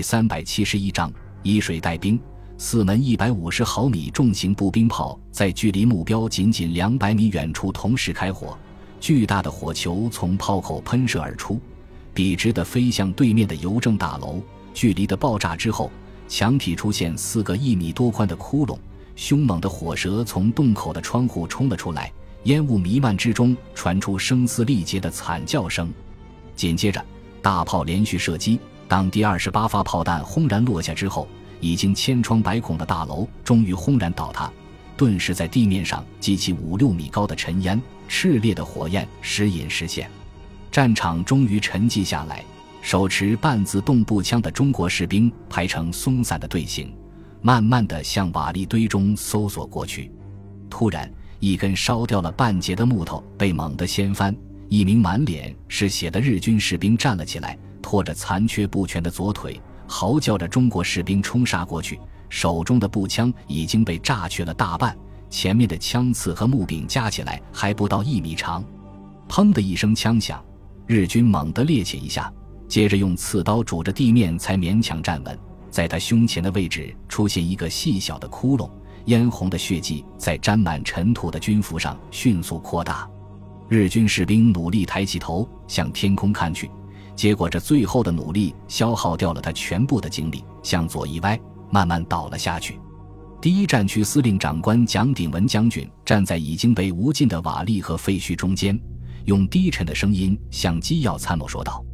三百七十一章以水带兵。四门一百五十毫米重型步兵炮在距离目标仅仅两百米远处同时开火，巨大的火球从炮口喷射而出，笔直地飞向对面的邮政大楼。距离的爆炸之后，墙体出现四个一米多宽的窟窿，凶猛的火舌从洞口的窗户冲了出来，烟雾弥漫之中传出声嘶力竭的惨叫声。紧接着，大炮连续射击，当第二十八发炮弹轰然落下之后。已经千疮百孔的大楼终于轰然倒塌，顿时在地面上激起五六米高的尘烟，炽烈的火焰时隐时现。战场终于沉寂下来，手持半自动步枪的中国士兵排成松散的队形，慢慢地向瓦砾堆中搜索过去。突然，一根烧掉了半截的木头被猛地掀翻，一名满脸是血的日军士兵站了起来，拖着残缺不全的左腿。嚎叫着，中国士兵冲杀过去，手中的步枪已经被炸去了大半，前面的枪刺和木柄加起来还不到一米长。砰的一声枪响，日军猛地趔趄一下，接着用刺刀拄着地面才勉强站稳。在他胸前的位置出现一个细小的窟窿，嫣红的血迹在沾满尘土的军服上迅速扩大。日军士兵努力抬起头向天空看去。结果，这最后的努力消耗掉了他全部的精力，向左一歪，慢慢倒了下去。第一战区司令长官蒋鼎文将军站在已经被无尽的瓦砾和废墟中间，用低沉的声音向机要参谋说道：“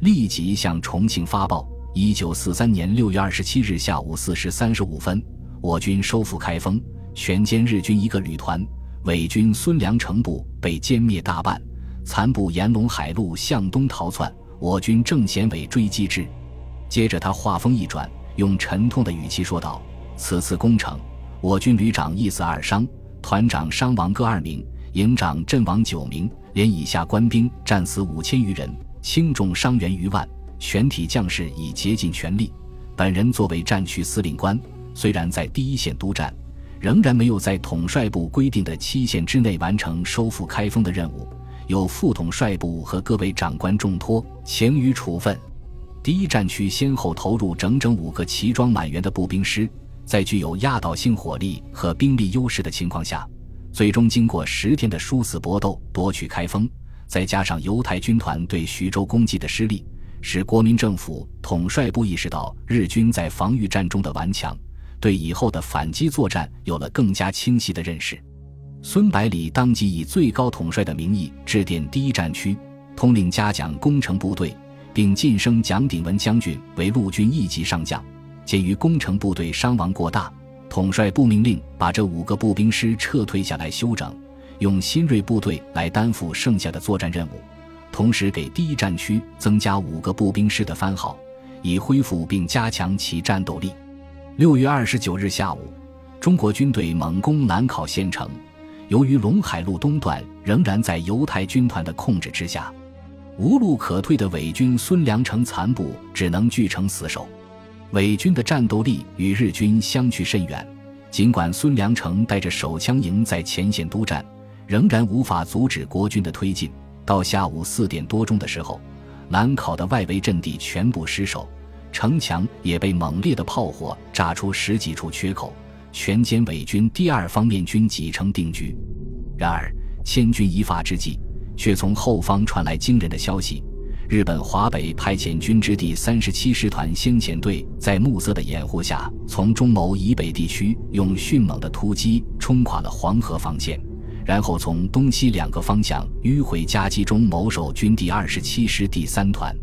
立即向重庆发报：一九四三年六月二十七日下午四时三十五分，我军收复开封，全歼日军一个旅团，伪军孙良诚部被歼灭大半，残部沿陇海路向东逃窜。”我军正衔尾追击之，接着他话锋一转，用沉痛的语气说道：“此次攻城，我军旅长一死二伤，团长伤亡各二名，营长阵亡九名，连以下官兵战死五千余人，轻重伤员逾万，全体将士已竭尽全力。本人作为战区司令官，虽然在第一线督战，仍然没有在统帅部规定的期限之内完成收复开封的任务。”由副统帅部和各位长官重托，请予处分。第一战区先后投入整整五个齐装满员的步兵师，在具有压倒性火力和兵力优势的情况下，最终经过十天的殊死搏斗夺取开封。再加上犹太军团对徐州攻击的失利，使国民政府统帅部意识到日军在防御战中的顽强，对以后的反击作战有了更加清晰的认识。孙百里当即以最高统帅的名义致电第一战区，通令嘉奖攻城部队，并晋升蒋鼎文将军为陆军一级上将。鉴于攻城部队伤亡过大，统帅部命令把这五个步兵师撤退下来休整，用新锐部队来担负剩下的作战任务，同时给第一战区增加五个步兵师的番号，以恢复并加强其战斗力。六月二十九日下午，中国军队猛攻兰考县城。由于陇海路东段仍然在犹太军团的控制之下，无路可退的伪军孙良诚残部只能据城死守。伪军的战斗力与日军相去甚远，尽管孙良诚带着手枪营在前线督战，仍然无法阻止国军的推进。到下午四点多钟的时候，兰考的外围阵地全部失守，城墙也被猛烈的炮火炸出十几处缺口。全歼伪军第二方面军几成定局。然而千钧一发之际，却从后方传来惊人的消息：日本华北派遣军之第三十七师团先遣队在暮色的掩护下，从中牟以北地区用迅猛的突击冲垮了黄河防线，然后从东西两个方向迂回夹击中牟守军第二十七师第三团。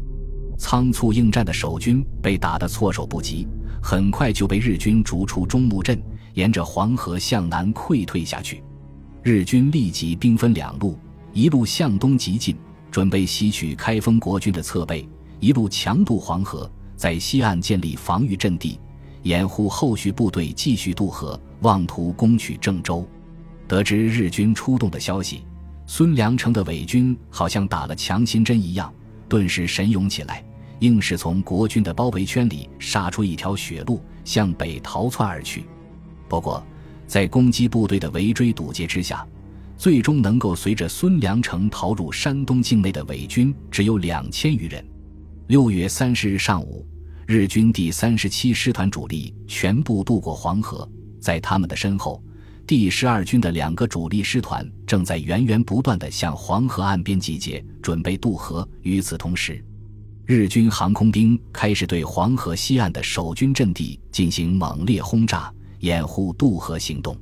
仓促应战的守军被打得措手不及，很快就被日军逐出中牟镇。沿着黄河向南溃退下去，日军立即兵分两路，一路向东急进，准备吸取开封国军的侧背；一路强渡黄河，在西岸建立防御阵地，掩护后续部队继续渡河，妄图攻取郑州。得知日军出动的消息，孙良诚的伪军好像打了强心针一样，顿时神勇起来，硬是从国军的包围圈里杀出一条血路，向北逃窜而去。不过，在攻击部队的围追堵截之下，最终能够随着孙良诚逃入山东境内的伪军只有两千余人。六月三十日上午，日军第三十七师团主力全部渡过黄河，在他们的身后，第十二军的两个主力师团正在源源不断地向黄河岸边集结，准备渡河。与此同时，日军航空兵开始对黄河西岸的守军阵地进行猛烈轰炸，掩护渡河行动。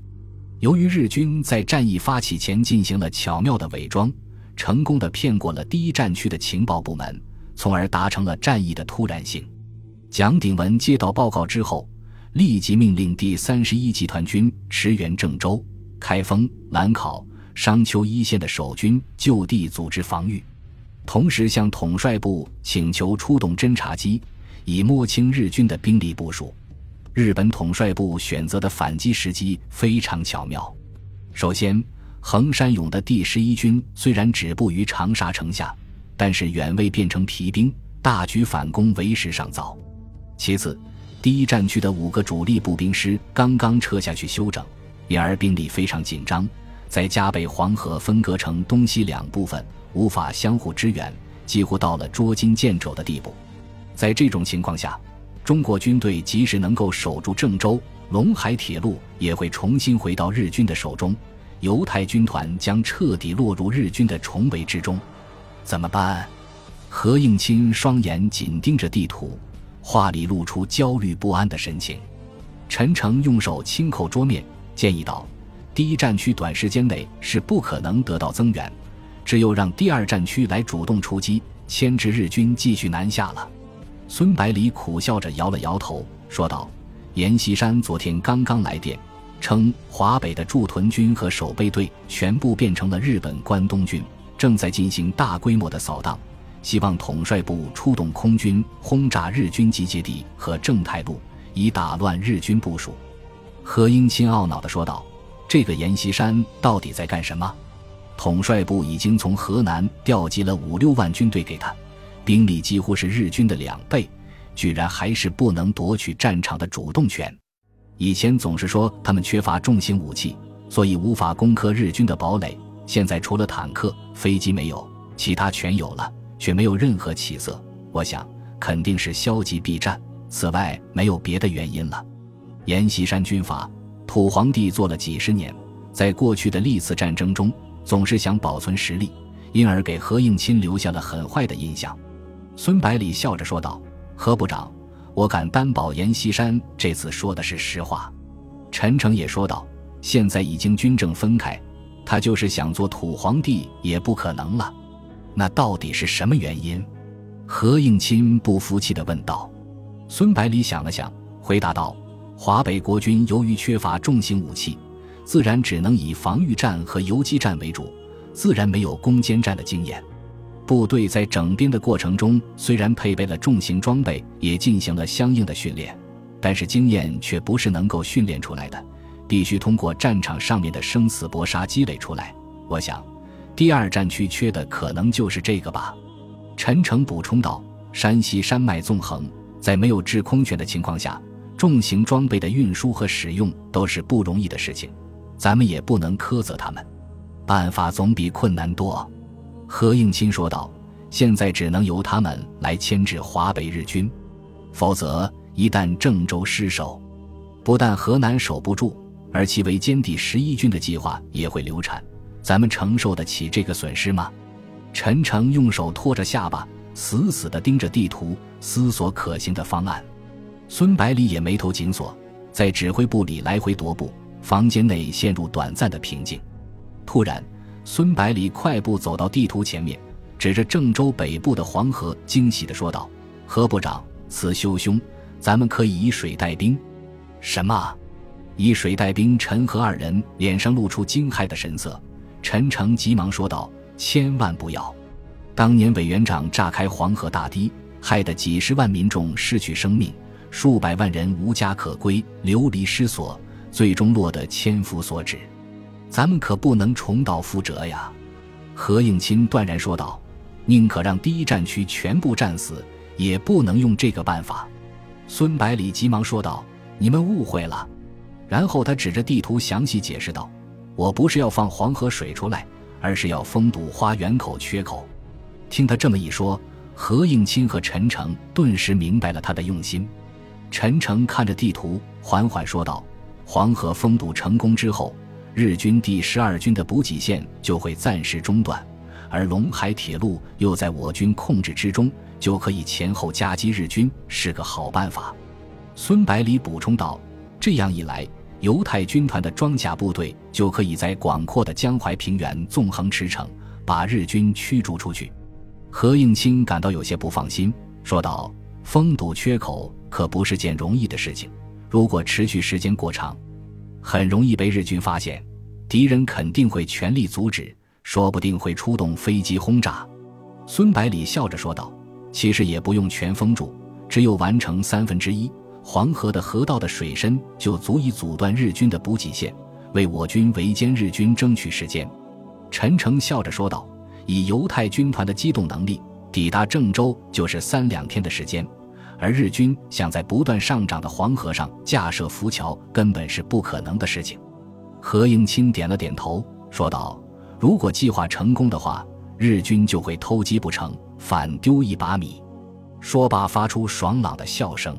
由于日军在战役发起前进行了巧妙的伪装，成功的骗过了第一战区的情报部门，从而达成了战役的突然性。蒋鼎文接到报告之后，立即命令第三十一集团军驰援郑州、开封、兰考、商丘一线的守军就地组织防御，同时向统帅部请求出动侦察机，以摸清日军的兵力部署。日本统帅部选择的反击时机非常巧妙。首先，横山勇的第十一军虽然止步于长沙城下，但是远未变成疲兵，大举反攻为时尚早。其次，第一战区的五个主力步兵师刚刚撤下去休整，因而兵力非常紧张。再加被黄河分割成东西两部分，无法相互支援，几乎到了捉襟见肘的地步。在这种情况下，中国军队即使能够守住郑州，陇海铁路也会重新回到日军的手中，犹太军团将彻底落入日军的重围之中。怎么办？何应钦双眼紧盯着地图。话里露出焦虑不安的神情，陈诚用手轻叩桌面，建议道：“第一战区短时间内是不可能得到增援，只有让第二战区来主动出击，牵制日军继续南下了。”孙百里苦笑着摇了摇头，说道：“阎锡山昨天刚刚来电，称华北的驻屯军和守备队全部变成了日本关东军，正在进行大规模的扫荡。”希望统帅部出动空军轰炸日军集结地和正太路，以打乱日军部署。何应钦懊恼地说道：“这个阎锡山到底在干什么？统帅部已经从河南调集了五六万军队给他，兵力几乎是日军的两倍，居然还是不能夺取战场的主动权。以前总是说他们缺乏重型武器，所以无法攻克日军的堡垒。现在除了坦克、飞机没有，其他全有了。”却没有任何起色，我想肯定是消极避战。此外，没有别的原因了。阎锡山军阀，土皇帝做了几十年，在过去的历次战争中，总是想保存实力，因而给何应钦留下了很坏的印象。孙百里笑着说道：“何部长，我敢担保，阎锡山这次说的是实话。”陈诚也说道：“现在已经军政分开，他就是想做土皇帝也不可能了。”那到底是什么原因？何应钦不服气地问道。孙百里想了想，回答道：“华北国军由于缺乏重型武器，自然只能以防御战和游击战为主，自然没有攻坚战的经验。部队在整编的过程中，虽然配备了重型装备，也进行了相应的训练，但是经验却不是能够训练出来的，必须通过战场上面的生死搏杀积累出来。我想。”第二战区缺的可能就是这个吧，陈诚补充道：“山西山脉纵横，在没有制空权的情况下，重型装备的运输和使用都是不容易的事情，咱们也不能苛责他们。办法总比困难多。”何应钦说道：“现在只能由他们来牵制华北日军，否则一旦郑州失守，不但河南守不住，而其围歼第十一军的计划也会流产。”咱们承受得起这个损失吗？陈诚用手托着下巴，死死地盯着地图，思索可行的方案。孙百里也眉头紧锁，在指挥部里来回踱步，房间内陷入短暂的平静。突然，孙百里快步走到地图前面，指着郑州北部的黄河，惊喜地说道：“何部长，此修兄，咱们可以以水带兵。”什么？以水带兵？陈和二人脸上露出惊骇的神色。陈诚急忙说道：“千万不要！当年委员长炸开黄河大堤，害得几十万民众失去生命，数百万人无家可归，流离失所，最终落得千夫所指。咱们可不能重蹈覆辙呀！”何应钦断然说道：“宁可让第一战区全部战死，也不能用这个办法。”孙百里急忙说道：“你们误会了。”然后他指着地图详细解释道。我不是要放黄河水出来，而是要封堵花园口缺口。听他这么一说，何应钦和陈诚顿时明白了他的用心。陈诚看着地图，缓缓说道：“黄河封堵成功之后，日军第十二军的补给线就会暂时中断，而陇海铁路又在我军控制之中，就可以前后夹击日军，是个好办法。”孙百里补充道：“这样一来，犹太军团的装甲部队就可以在广阔的江淮平原纵横驰骋，把日军驱逐出去。”何应钦感到有些不放心，说道：“封堵缺口可不是件容易的事情，如果持续时间过长，很容易被日军发现，敌人肯定会全力阻止，说不定会出动飞机轰炸。”孙百里笑着说道：“其实也不用全封住，只有完成三分之一。”黄河的河道的水深就足以阻断日军的补给线，为我军围歼日军争取时间。陈诚笑着说道：“以犹太军团的机动能力，抵达郑州就是三两天的时间，而日军想在不断上涨的黄河上架设浮桥，根本是不可能的事情。”何应钦点了点头，说道：“如果计划成功的话，日军就会偷鸡不成反丢一把米。”说罢，发出爽朗的笑声。